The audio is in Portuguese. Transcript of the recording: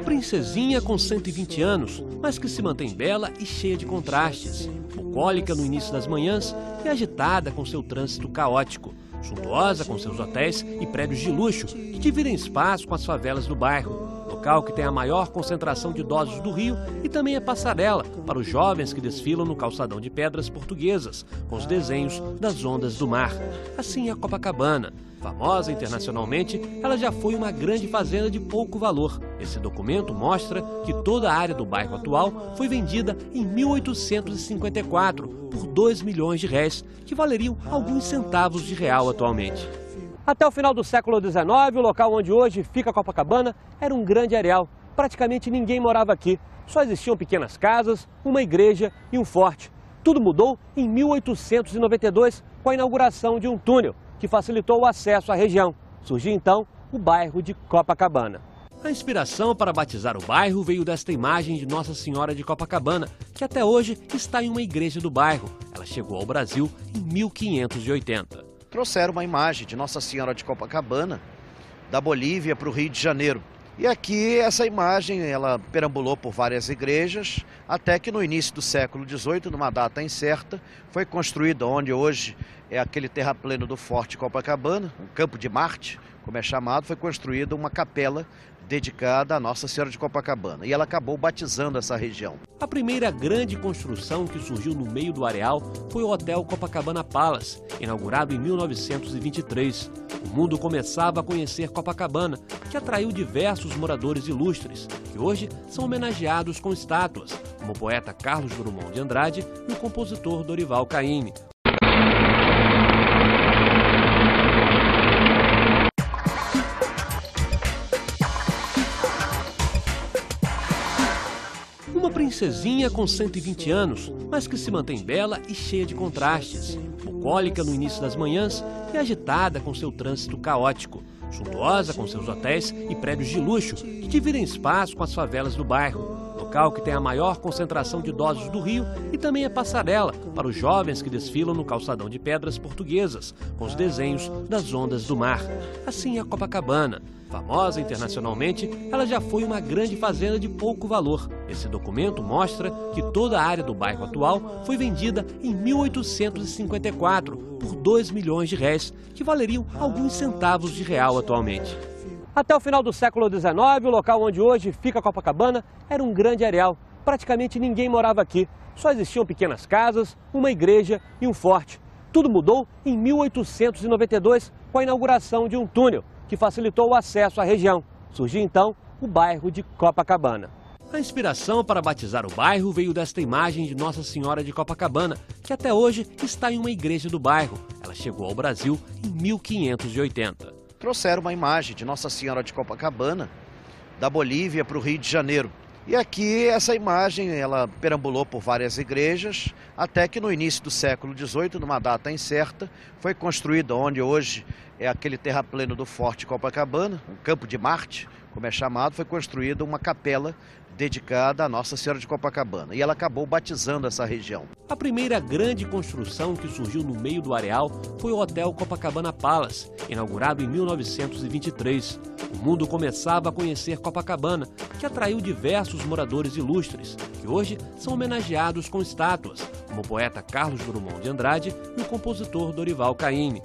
princesinha com 120 anos, mas que se mantém bela e cheia de contrastes. Bucólica no início das manhãs e agitada com seu trânsito caótico. Suntuosa com seus hotéis e prédios de luxo que dividem espaço com as favelas do bairro. Local que tem a maior concentração de idosos do Rio e também é passarela para os jovens que desfilam no calçadão de pedras portuguesas, com os desenhos das ondas do mar. Assim é a Copacabana. Famosa internacionalmente, ela já foi uma grande fazenda de pouco valor. Esse documento mostra que toda a área do bairro atual foi vendida em 1854 por 2 milhões de réis, que valeriam alguns centavos de real atualmente. Até o final do século XIX, o local onde hoje fica Copacabana era um grande areal. Praticamente ninguém morava aqui. Só existiam pequenas casas, uma igreja e um forte. Tudo mudou em 1892 com a inauguração de um túnel que facilitou o acesso à região. Surgiu então o bairro de Copacabana. A inspiração para batizar o bairro veio desta imagem de Nossa Senhora de Copacabana, que até hoje está em uma igreja do bairro. Ela chegou ao Brasil em 1580 trouxeram uma imagem de Nossa Senhora de Copacabana, da Bolívia para o Rio de Janeiro. E aqui essa imagem, ela perambulou por várias igrejas, até que no início do século XVIII, numa data incerta, foi construída onde hoje é aquele terrapleno do Forte Copacabana, um campo de Marte, como é chamado, foi construída uma capela dedicada a Nossa Senhora de Copacabana. E ela acabou batizando essa região. A primeira grande construção que surgiu no meio do areal foi o Hotel Copacabana Palace, inaugurado em 1923. O mundo começava a conhecer Copacabana, que atraiu diversos moradores ilustres, que hoje são homenageados com estátuas, como o poeta Carlos Drummond de Andrade e o compositor Dorival Caymmi. Uma princesinha com 120 anos, mas que se mantém bela e cheia de contrastes. Bucólica no início das manhãs e agitada com seu trânsito caótico. Suntuosa com seus hotéis e prédios de luxo que dividem espaço com as favelas do bairro. Local que tem a maior concentração de idosos do Rio e também é passarela para os jovens que desfilam no calçadão de pedras portuguesas, com os desenhos das ondas do mar. Assim é a Copacabana. Famosa internacionalmente, ela já foi uma grande fazenda de pouco valor. Esse documento mostra que toda a área do bairro atual foi vendida em 1854 por 2 milhões de réis, que valeriam alguns centavos de real atualmente. Até o final do século XIX, o local onde hoje fica Copacabana era um grande areal. Praticamente ninguém morava aqui. Só existiam pequenas casas, uma igreja e um forte. Tudo mudou em 1892 com a inauguração de um túnel que facilitou o acesso à região. Surgiu então o bairro de Copacabana. A inspiração para batizar o bairro veio desta imagem de Nossa Senhora de Copacabana, que até hoje está em uma igreja do bairro. Ela chegou ao Brasil em 1580. Trouxeram uma imagem de Nossa Senhora de Copacabana, da Bolívia para o Rio de Janeiro. E aqui essa imagem, ela perambulou por várias igrejas, até que no início do século XVIII, numa data incerta, foi construída onde hoje é aquele terrapleno do Forte Copacabana, um campo de Marte, como é chamado, foi construída uma capela dedicada a Nossa Senhora de Copacabana. E ela acabou batizando essa região. A primeira grande construção que surgiu no meio do areal foi o Hotel Copacabana Palace, inaugurado em 1923. O mundo começava a conhecer Copacabana, que atraiu diversos moradores ilustres, que hoje são homenageados com estátuas, como o poeta Carlos Drummond de Andrade e o compositor Dorival Caymmi.